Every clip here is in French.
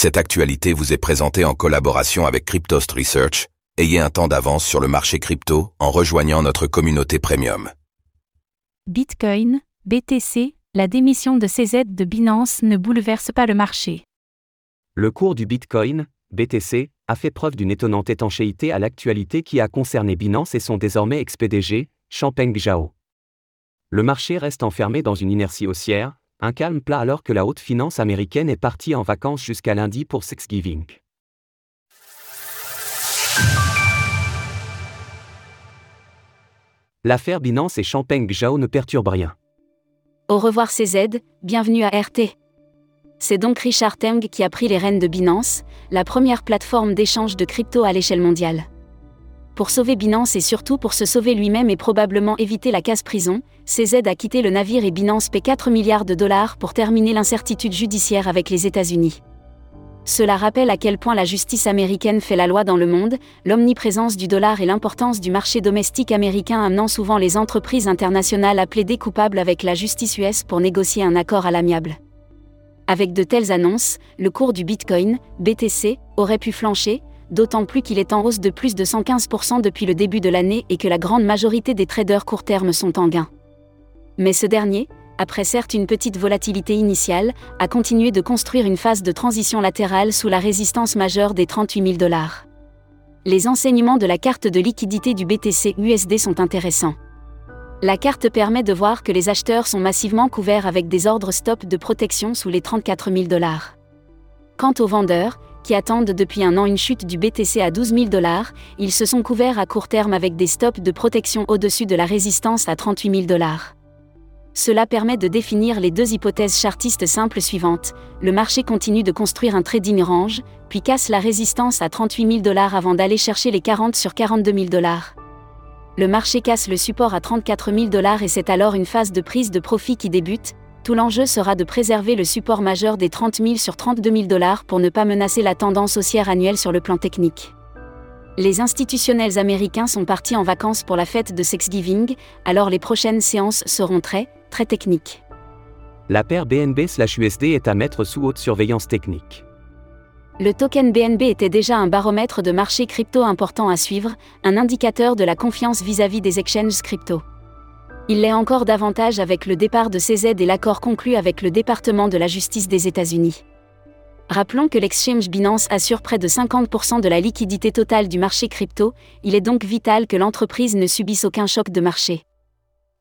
Cette actualité vous est présentée en collaboration avec Cryptost Research. Ayez un temps d'avance sur le marché crypto en rejoignant notre communauté premium. Bitcoin, BTC, la démission de CZ de Binance ne bouleverse pas le marché. Le cours du Bitcoin, BTC, a fait preuve d'une étonnante étanchéité à l'actualité qui a concerné Binance et son désormais ex-PDG, Champeng Zhao. Le marché reste enfermé dans une inertie haussière, un calme plat alors que la haute finance américaine est partie en vacances jusqu'à lundi pour Thanksgiving. L'affaire Binance et Champeng Zhao ne perturbe rien. Au revoir CZ, bienvenue à RT. C'est donc Richard Teng qui a pris les rênes de Binance, la première plateforme d'échange de crypto à l'échelle mondiale. Pour sauver Binance et surtout pour se sauver lui-même et probablement éviter la casse-prison, CZ a quitté le navire et Binance paie 4 milliards de dollars pour terminer l'incertitude judiciaire avec les États-Unis. Cela rappelle à quel point la justice américaine fait la loi dans le monde, l'omniprésence du dollar et l'importance du marché domestique américain amenant souvent les entreprises internationales à plaider coupables avec la justice US pour négocier un accord à l'amiable. Avec de telles annonces, le cours du Bitcoin, BTC, aurait pu flancher, d'autant plus qu'il est en hausse de plus de 115% depuis le début de l'année et que la grande majorité des traders court terme sont en gain. Mais ce dernier, après certes une petite volatilité initiale, a continué de construire une phase de transition latérale sous la résistance majeure des 38 000 dollars. Les enseignements de la carte de liquidité du BTC USD sont intéressants. La carte permet de voir que les acheteurs sont massivement couverts avec des ordres stop de protection sous les 34 000 dollars. Quant aux vendeurs, qui attendent depuis un an une chute du BTC à 12 000 dollars, ils se sont couverts à court terme avec des stops de protection au-dessus de la résistance à 38 000 dollars. Cela permet de définir les deux hypothèses chartistes simples suivantes. Le marché continue de construire un trading range, puis casse la résistance à 38 000 dollars avant d'aller chercher les 40 sur 42 000 dollars. Le marché casse le support à 34 000 dollars et c'est alors une phase de prise de profit qui débute, tout l'enjeu sera de préserver le support majeur des 30 000 sur 32 000 dollars pour ne pas menacer la tendance haussière annuelle sur le plan technique. Les institutionnels américains sont partis en vacances pour la fête de Thanksgiving, alors les prochaines séances seront très, très techniques. La paire BNB/USD est à mettre sous haute surveillance technique. Le token BNB était déjà un baromètre de marché crypto important à suivre, un indicateur de la confiance vis-à-vis -vis des exchanges crypto. Il l'est encore davantage avec le départ de CZ et l'accord conclu avec le département de la justice des États-Unis. Rappelons que l'exchange Binance assure près de 50% de la liquidité totale du marché crypto, il est donc vital que l'entreprise ne subisse aucun choc de marché.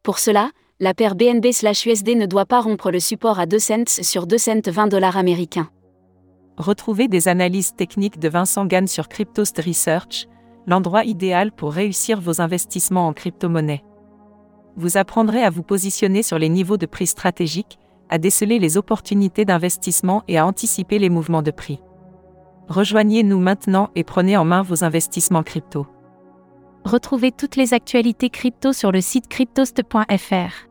Pour cela, la paire BNB/USD ne doit pas rompre le support à 2 cents sur 2 cents 20 dollars américains. Retrouvez des analyses techniques de Vincent Gann sur Cryptost Research, l'endroit idéal pour réussir vos investissements en crypto-monnaie vous apprendrez à vous positionner sur les niveaux de prix stratégiques, à déceler les opportunités d'investissement et à anticiper les mouvements de prix. Rejoignez-nous maintenant et prenez en main vos investissements crypto. Retrouvez toutes les actualités crypto sur le site cryptost.fr.